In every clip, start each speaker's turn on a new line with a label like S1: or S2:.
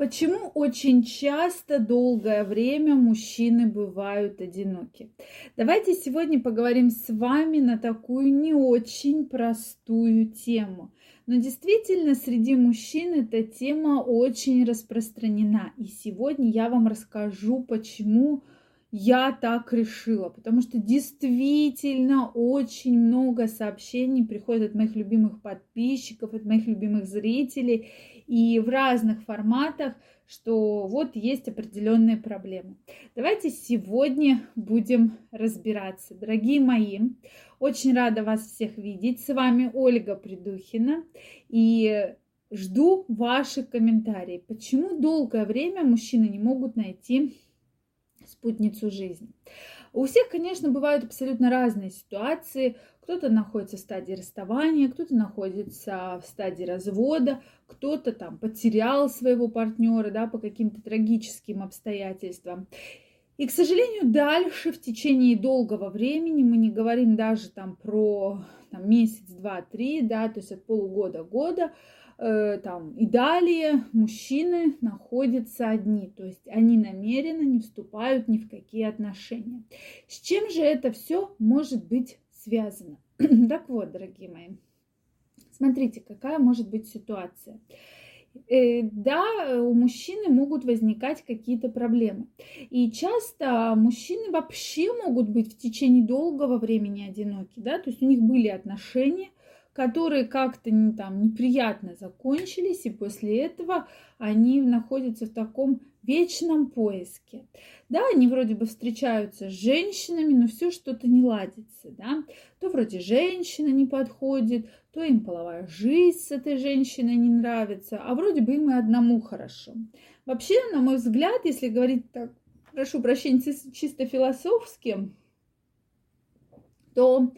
S1: Почему очень часто долгое время мужчины бывают одиноки? Давайте сегодня поговорим с вами на такую не очень простую тему. Но действительно, среди мужчин эта тема очень распространена. И сегодня я вам расскажу, почему я так решила, потому что действительно очень много сообщений приходит от моих любимых подписчиков, от моих любимых зрителей и в разных форматах, что вот есть определенные проблемы. Давайте сегодня будем разбираться. Дорогие мои, очень рада вас всех видеть. С вами Ольга Придухина. И жду ваших комментариев. Почему долгое время мужчины не могут найти спутницу жизни. У всех, конечно, бывают абсолютно разные ситуации. Кто-то находится в стадии расставания, кто-то находится в стадии развода, кто-то там потерял своего партнера да, по каким-то трагическим обстоятельствам. И, к сожалению, дальше в течение долгого времени, мы не говорим даже там про там, месяц, два, три, да, то есть от полугода-года, Э, там и далее мужчины находятся одни, то есть они намеренно не вступают ни в какие отношения. С чем же это все может быть связано? так вот, дорогие мои, смотрите, какая может быть ситуация. Э, да, у мужчины могут возникать какие-то проблемы. И часто мужчины вообще могут быть в течение долгого времени одиноки, да, то есть у них были отношения, которые как-то не, там неприятно закончились, и после этого они находятся в таком вечном поиске. Да, они вроде бы встречаются с женщинами, но все что-то не ладится, да. То вроде женщина не подходит, то им половая жизнь с этой женщиной не нравится, а вроде бы им и одному хорошо. Вообще, на мой взгляд, если говорить так, прошу прощения, чисто философски, то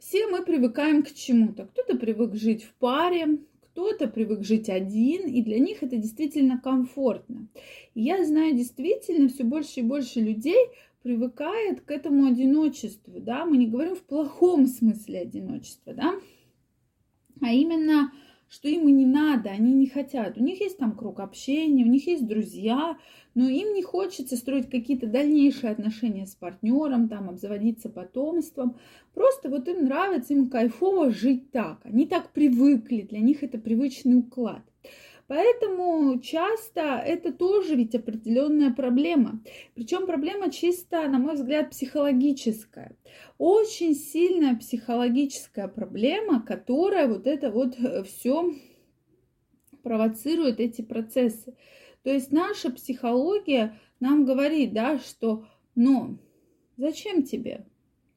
S1: все мы привыкаем к чему-то. Кто-то привык жить в паре, кто-то привык жить один, и для них это действительно комфортно. Я знаю действительно все больше и больше людей привыкает к этому одиночеству, да, мы не говорим в плохом смысле одиночества, да, а именно что им и не надо, они не хотят. У них есть там круг общения, у них есть друзья, но им не хочется строить какие-то дальнейшие отношения с партнером, там, обзаводиться потомством. Просто вот им нравится, им кайфово жить так. Они так привыкли, для них это привычный уклад. Поэтому часто это тоже ведь определенная проблема. Причем проблема чисто, на мой взгляд, психологическая. Очень сильная психологическая проблема, которая вот это вот э, все провоцирует эти процессы. То есть наша психология нам говорит, да, что, ну, зачем тебе?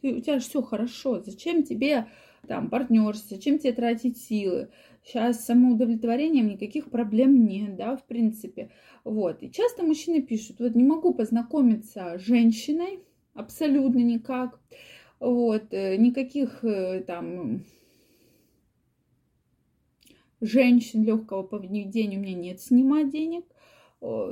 S1: Ты, у тебя же все хорошо, зачем тебе там партнерство, зачем тебе тратить силы? Сейчас с самоудовлетворением никаких проблем нет, да, в принципе. Вот. И часто мужчины пишут, вот не могу познакомиться с женщиной, абсолютно никак. Вот, э, никаких э, там женщин легкого поведения у меня нет снимать денег.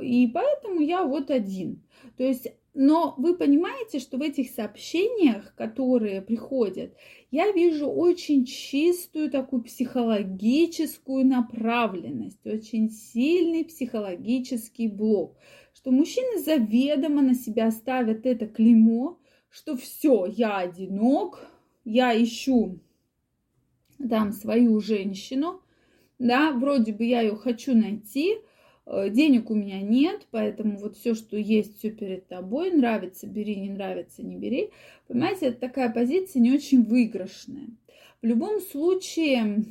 S1: И поэтому я вот один. То есть но вы понимаете, что в этих сообщениях, которые приходят, я вижу очень чистую такую психологическую направленность, очень сильный психологический блок, что мужчины заведомо на себя ставят это клеймо, что все, я одинок, я ищу там свою женщину, да, вроде бы я ее хочу найти, Э, денег у меня нет, поэтому вот все, что есть, все перед тобой. Нравится, бери, не нравится, не бери. Понимаете, это такая позиция не очень выигрышная. В любом случае,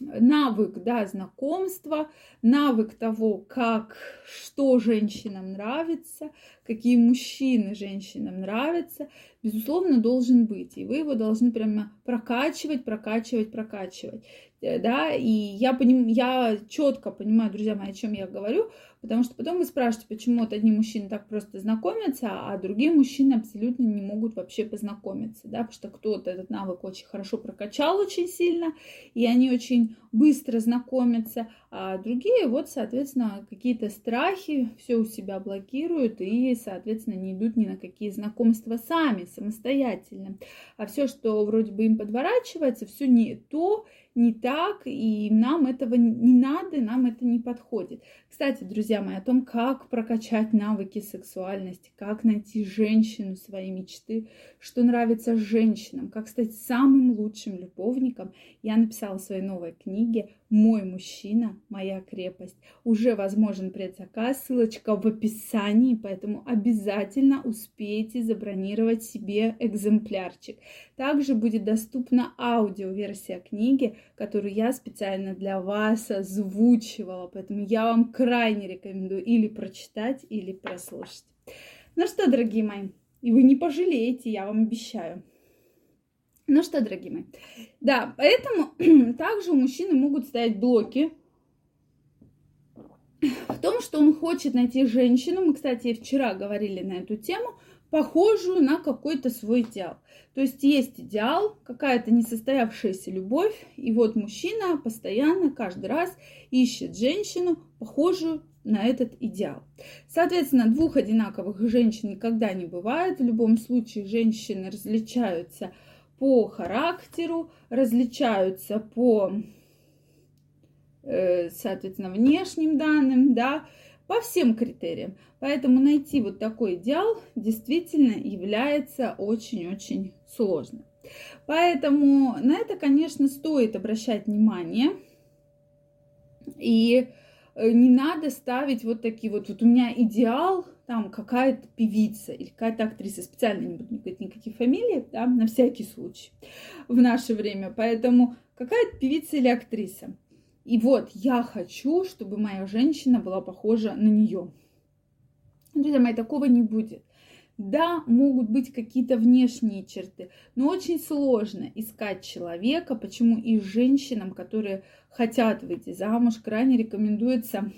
S1: навык да, знакомства, навык того, как, что женщинам нравится, какие мужчины женщинам нравятся, безусловно, должен быть. И вы его должны прямо прокачивать, прокачивать, прокачивать. Э, да, и я, поним, я четко понимаю, друзья мои, о чем я говорю, потому что потом вы спрашиваете, почему вот одни мужчины так просто знакомятся, а другие мужчины абсолютно не могут вообще познакомиться, да, потому что кто-то этот навык очень хорошо прокачал очень сильно, и они очень быстро знакомятся, а другие вот, соответственно, какие-то страхи все у себя блокируют и, соответственно, не идут ни на какие знакомства сами, самостоятельно. А все, что вроде бы им подворачивается, все не то, не так, и нам этого не надо, нам это не подходит. Кстати, друзья мои, о том, как прокачать навыки сексуальности, как найти женщину своей мечты, что нравится женщинам, как стать самым лучшим любовником, я написала в своей новой книге «Мой мужчина, моя крепость». Уже возможен предзаказ, ссылочка в описании, поэтому обязательно успейте забронировать себе экземплярчик. Также будет доступна аудиоверсия книги, которую я специально для вас озвучивала, поэтому я вам крайне рекомендую или прочитать, или прослушать. Ну что, дорогие мои, и вы не пожалеете, я вам обещаю. Ну что, дорогие мои, да, поэтому также у мужчины могут стоять блоки в том, что он хочет найти женщину. Мы, кстати, вчера говорили на эту тему – похожую на какой-то свой идеал. То есть есть идеал, какая-то несостоявшаяся любовь, и вот мужчина постоянно, каждый раз ищет женщину, похожую на этот идеал. Соответственно, двух одинаковых женщин никогда не бывает. В любом случае женщины различаются по характеру, различаются по, э, соответственно, внешним данным, да, по всем критериям. Поэтому найти вот такой идеал действительно является очень-очень сложно. Поэтому на это, конечно, стоит обращать внимание. И э, не надо ставить вот такие вот, вот у меня идеал, там какая-то певица или какая-то актриса, специально не буду никаких, никаких фамилий, да, на всякий случай в наше время. Поэтому какая-то певица или актриса. И вот я хочу, чтобы моя женщина была похожа на нее. Друзья мои, такого не будет. Да, могут быть какие-то внешние черты, но очень сложно искать человека. Почему и женщинам, которые хотят выйти замуж, крайне рекомендуется,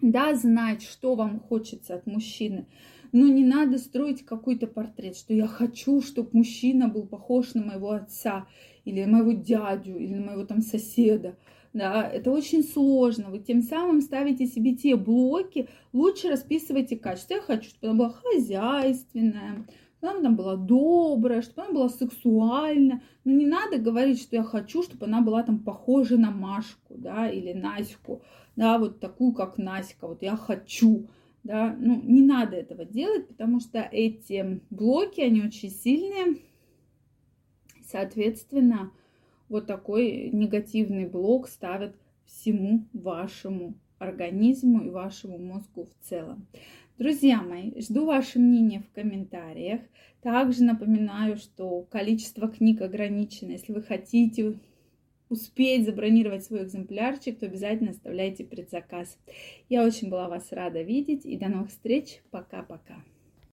S1: да, знать, что вам хочется от мужчины, но не надо строить какой-то портрет, что я хочу, чтобы мужчина был похож на моего отца, или на моего дядю, или на моего там соседа да, это очень сложно. Вы тем самым ставите себе те блоки, лучше расписывайте качество. Я хочу, чтобы она была хозяйственная, чтобы она была добрая, чтобы она была сексуальная. Но не надо говорить, что я хочу, чтобы она была там похожа на Машку, да, или Наську, да, вот такую, как Наська, вот я хочу, да, ну, не надо этого делать, потому что эти блоки, они очень сильные, соответственно, вот такой негативный блок ставят всему вашему организму и вашему мозгу в целом. Друзья мои, жду ваше мнение в комментариях. Также напоминаю, что количество книг ограничено. Если вы хотите успеть забронировать свой экземплярчик, то обязательно оставляйте предзаказ. Я очень была вас рада видеть и до новых встреч. Пока-пока.